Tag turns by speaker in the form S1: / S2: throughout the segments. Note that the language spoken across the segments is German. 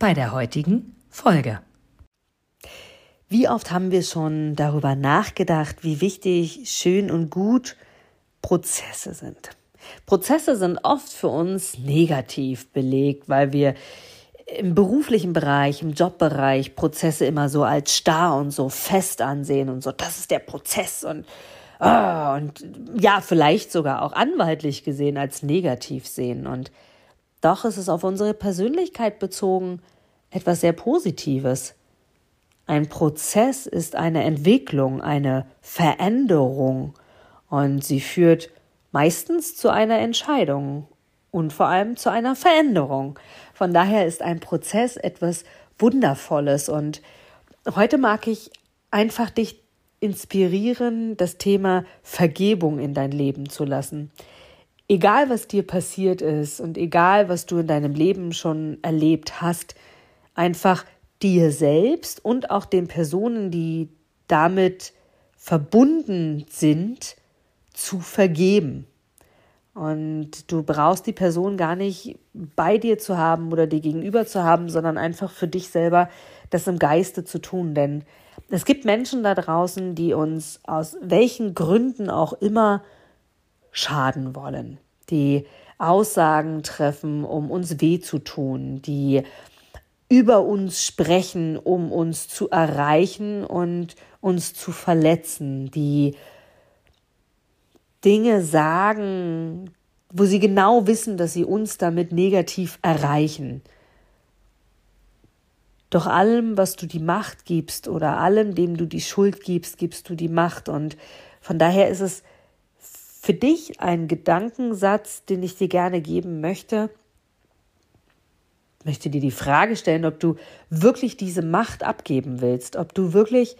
S1: bei der heutigen Folge.
S2: Wie oft haben wir schon darüber nachgedacht, wie wichtig, schön und gut Prozesse sind? Prozesse sind oft für uns negativ belegt, weil wir im beruflichen Bereich, im Jobbereich Prozesse immer so als starr und so fest ansehen und so, das ist der Prozess und, oh, und ja, vielleicht sogar auch anwaltlich gesehen als negativ sehen. Und doch ist es auf unsere Persönlichkeit bezogen etwas sehr Positives. Ein Prozess ist eine Entwicklung, eine Veränderung und sie führt meistens zu einer Entscheidung und vor allem zu einer Veränderung. Von daher ist ein Prozess etwas Wundervolles und heute mag ich einfach dich inspirieren, das Thema Vergebung in dein Leben zu lassen. Egal, was dir passiert ist und egal, was du in deinem Leben schon erlebt hast, einfach dir selbst und auch den Personen, die damit verbunden sind, zu vergeben. Und du brauchst die Person gar nicht bei dir zu haben oder dir gegenüber zu haben, sondern einfach für dich selber das im Geiste zu tun. Denn es gibt Menschen da draußen, die uns aus welchen Gründen auch immer schaden wollen, die Aussagen treffen, um uns weh zu tun, die über uns sprechen, um uns zu erreichen und uns zu verletzen, die Dinge sagen, wo sie genau wissen, dass sie uns damit negativ erreichen. Doch allem, was du die Macht gibst oder allem, dem du die Schuld gibst, gibst du die Macht. Und von daher ist es für dich ein Gedankensatz, den ich dir gerne geben möchte. Ich möchte dir die Frage stellen, ob du wirklich diese Macht abgeben willst, ob du wirklich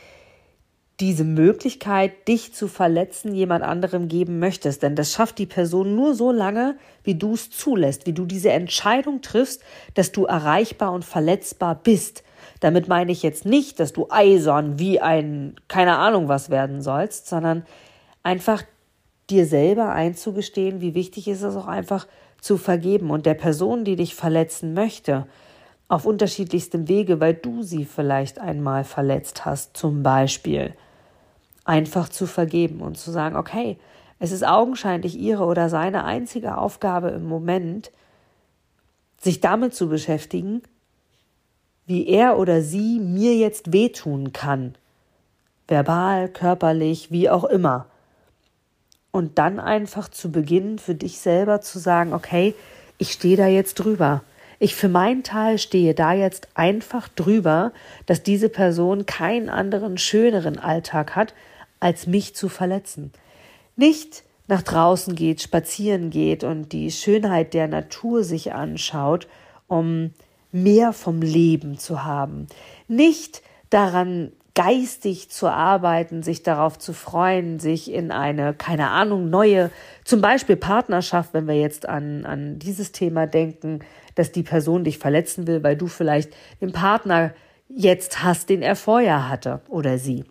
S2: diese Möglichkeit, dich zu verletzen, jemand anderem geben möchtest. Denn das schafft die Person nur so lange, wie du es zulässt, wie du diese Entscheidung triffst, dass du erreichbar und verletzbar bist. Damit meine ich jetzt nicht, dass du eisern wie ein keine Ahnung was werden sollst, sondern einfach dir selber einzugestehen, wie wichtig ist es auch einfach zu vergeben und der Person, die dich verletzen möchte, auf unterschiedlichstem Wege, weil du sie vielleicht einmal verletzt hast, zum Beispiel einfach zu vergeben und zu sagen, okay, es ist augenscheinlich ihre oder seine einzige Aufgabe im Moment, sich damit zu beschäftigen, wie er oder sie mir jetzt wehtun kann. Verbal, körperlich, wie auch immer. Und dann einfach zu beginnen, für dich selber zu sagen, okay, ich stehe da jetzt drüber. Ich für meinen Teil stehe da jetzt einfach drüber, dass diese Person keinen anderen, schöneren Alltag hat, als mich zu verletzen. Nicht nach draußen geht, spazieren geht und die Schönheit der Natur sich anschaut, um mehr vom Leben zu haben. Nicht daran geistig zu arbeiten, sich darauf zu freuen, sich in eine, keine Ahnung, neue, zum Beispiel Partnerschaft, wenn wir jetzt an, an dieses Thema denken, dass die Person dich verletzen will, weil du vielleicht den Partner jetzt hast, den er vorher hatte oder sie.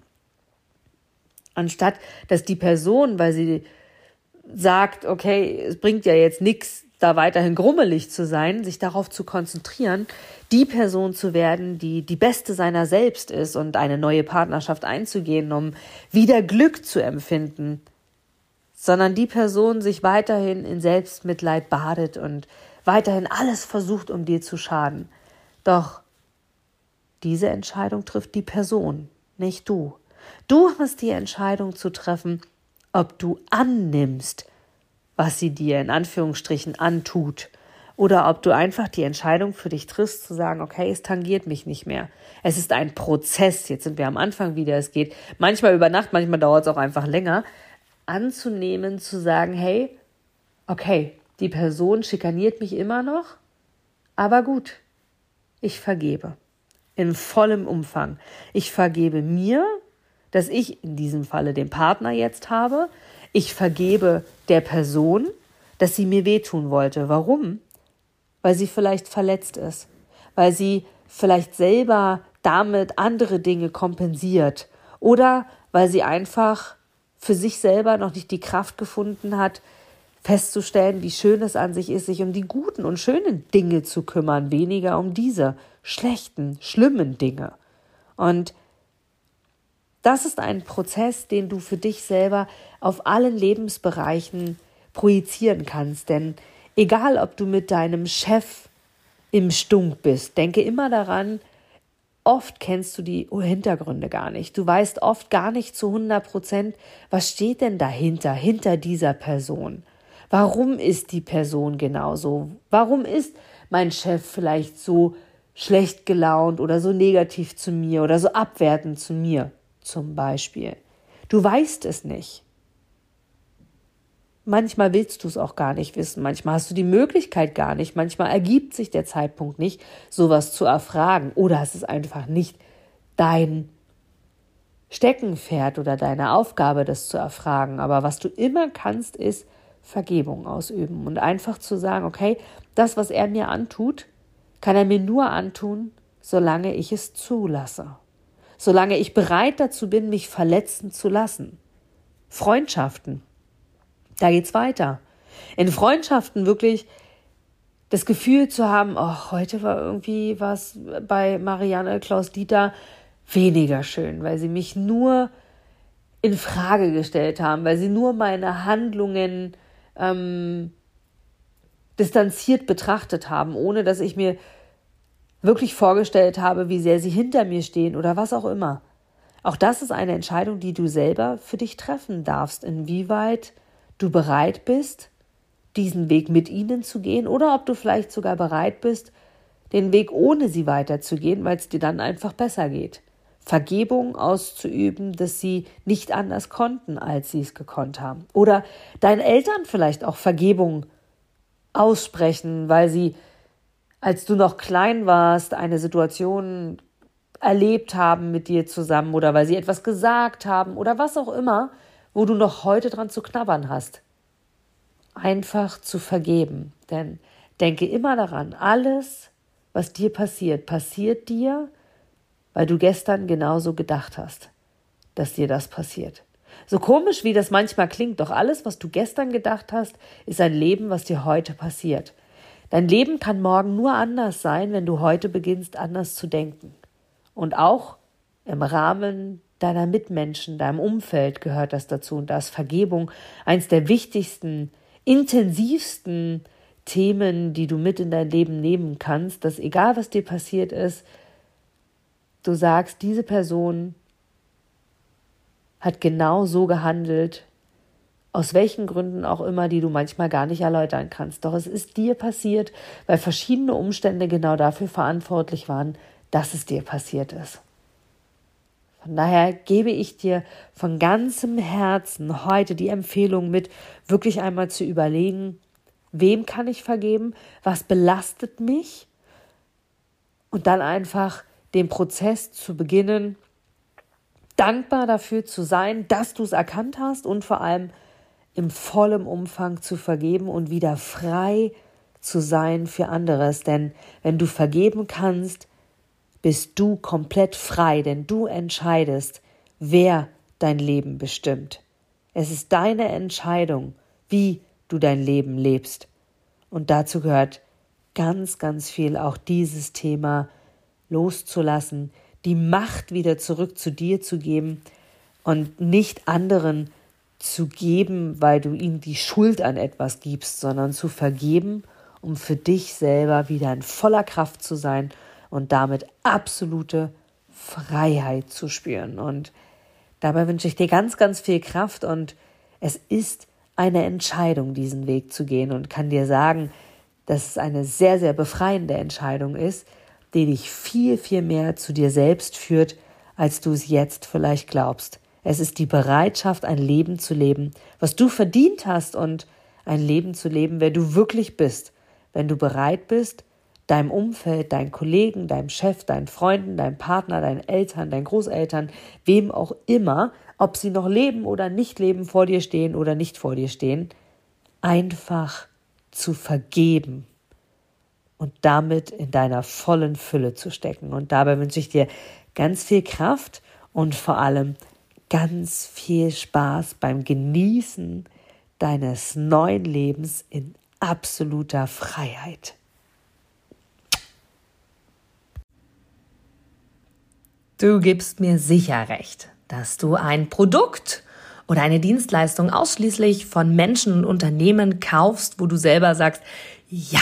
S2: Anstatt dass die Person, weil sie sagt, okay, es bringt ja jetzt nichts, da weiterhin grummelig zu sein, sich darauf zu konzentrieren, die Person zu werden, die die beste seiner selbst ist und eine neue Partnerschaft einzugehen, um wieder Glück zu empfinden, sondern die Person sich weiterhin in Selbstmitleid badet und weiterhin alles versucht, um dir zu schaden. Doch diese Entscheidung trifft die Person, nicht du. Du hast die Entscheidung zu treffen, ob du annimmst, was sie dir in Anführungsstrichen antut, oder ob du einfach die Entscheidung für dich triffst, zu sagen, okay, es tangiert mich nicht mehr. Es ist ein Prozess. Jetzt sind wir am Anfang wieder. Es geht manchmal über Nacht, manchmal dauert es auch einfach länger. Anzunehmen, zu sagen, hey, okay, die Person schikaniert mich immer noch, aber gut, ich vergebe. in vollem Umfang. Ich vergebe mir, dass ich in diesem Falle den Partner jetzt habe. Ich vergebe der Person, dass sie mir wehtun wollte. Warum? Weil sie vielleicht verletzt ist, weil sie vielleicht selber damit andere Dinge kompensiert oder weil sie einfach für sich selber noch nicht die Kraft gefunden hat, festzustellen, wie schön es an sich ist, sich um die guten und schönen Dinge zu kümmern, weniger um diese schlechten, schlimmen Dinge. Und das ist ein Prozess, den du für dich selber auf allen Lebensbereichen projizieren kannst. Denn egal, ob du mit deinem Chef im Stunk bist, denke immer daran, oft kennst du die Hintergründe gar nicht. Du weißt oft gar nicht zu 100 Prozent, was steht denn dahinter, hinter dieser Person. Warum ist die Person genauso? Warum ist mein Chef vielleicht so schlecht gelaunt oder so negativ zu mir oder so abwertend zu mir zum Beispiel? Du weißt es nicht. Manchmal willst du es auch gar nicht wissen, manchmal hast du die Möglichkeit gar nicht, manchmal ergibt sich der Zeitpunkt nicht, sowas zu erfragen oder es ist einfach nicht dein Steckenpferd oder deine Aufgabe, das zu erfragen. Aber was du immer kannst, ist Vergebung ausüben und einfach zu sagen, okay, das, was er mir antut, kann er mir nur antun, solange ich es zulasse, solange ich bereit dazu bin, mich verletzen zu lassen. Freundschaften, da geht's weiter. In Freundschaften wirklich das Gefühl zu haben, oh, heute war irgendwie was bei Marianne Klaus Dieter weniger schön, weil sie mich nur in Frage gestellt haben, weil sie nur meine Handlungen ähm, distanziert betrachtet haben, ohne dass ich mir wirklich vorgestellt habe, wie sehr sie hinter mir stehen oder was auch immer. Auch das ist eine Entscheidung, die du selber für dich treffen darfst, inwieweit du bereit bist, diesen Weg mit ihnen zu gehen oder ob du vielleicht sogar bereit bist, den Weg ohne sie weiterzugehen, weil es dir dann einfach besser geht. Vergebung auszuüben, dass sie nicht anders konnten, als sie es gekonnt haben. Oder deinen Eltern vielleicht auch Vergebung aussprechen, weil sie, als du noch klein warst, eine Situation erlebt haben mit dir zusammen oder weil sie etwas gesagt haben oder was auch immer, wo du noch heute dran zu knabbern hast. Einfach zu vergeben. Denn denke immer daran, alles, was dir passiert, passiert dir, weil du gestern genauso gedacht hast, dass dir das passiert. So komisch wie das manchmal klingt, doch alles, was du gestern gedacht hast, ist ein Leben, was dir heute passiert. Dein Leben kann morgen nur anders sein, wenn du heute beginnst, anders zu denken. Und auch im Rahmen deiner Mitmenschen, deinem Umfeld gehört das dazu. Und da ist Vergebung eins der wichtigsten, intensivsten Themen, die du mit in dein Leben nehmen kannst, dass egal was dir passiert ist, du sagst, diese Person hat genau so gehandelt, aus welchen Gründen auch immer, die du manchmal gar nicht erläutern kannst. Doch es ist dir passiert, weil verschiedene Umstände genau dafür verantwortlich waren, dass es dir passiert ist. Von daher gebe ich dir von ganzem Herzen heute die Empfehlung mit, wirklich einmal zu überlegen, wem kann ich vergeben, was belastet mich und dann einfach den Prozess zu beginnen, dankbar dafür zu sein, dass du es erkannt hast und vor allem im vollen Umfang zu vergeben und wieder frei zu sein für anderes. Denn wenn du vergeben kannst, bist du komplett frei, denn du entscheidest, wer dein Leben bestimmt. Es ist deine Entscheidung, wie du dein Leben lebst. Und dazu gehört ganz, ganz viel auch dieses Thema loszulassen, die Macht wieder zurück zu dir zu geben und nicht anderen zu geben, weil du ihnen die Schuld an etwas gibst, sondern zu vergeben, um für dich selber wieder in voller Kraft zu sein und damit absolute Freiheit zu spüren. Und dabei wünsche ich dir ganz, ganz viel Kraft und es ist eine Entscheidung, diesen Weg zu gehen und kann dir sagen, dass es eine sehr, sehr befreiende Entscheidung ist, die dich viel, viel mehr zu dir selbst führt, als du es jetzt vielleicht glaubst. Es ist die Bereitschaft, ein Leben zu leben, was du verdient hast und ein Leben zu leben, wer du wirklich bist, wenn du bereit bist, deinem Umfeld, deinen Kollegen, deinem Chef, deinen Freunden, deinem Partner, deinen Eltern, deinen Großeltern, wem auch immer, ob sie noch leben oder nicht leben, vor dir stehen oder nicht vor dir stehen, einfach zu vergeben und damit in deiner vollen Fülle zu stecken. Und dabei wünsche ich dir ganz viel Kraft und vor allem ganz viel Spaß beim Genießen deines neuen Lebens in absoluter Freiheit.
S1: Du gibst mir sicher recht, dass du ein Produkt oder eine Dienstleistung ausschließlich von Menschen und Unternehmen kaufst, wo du selber sagst, ja,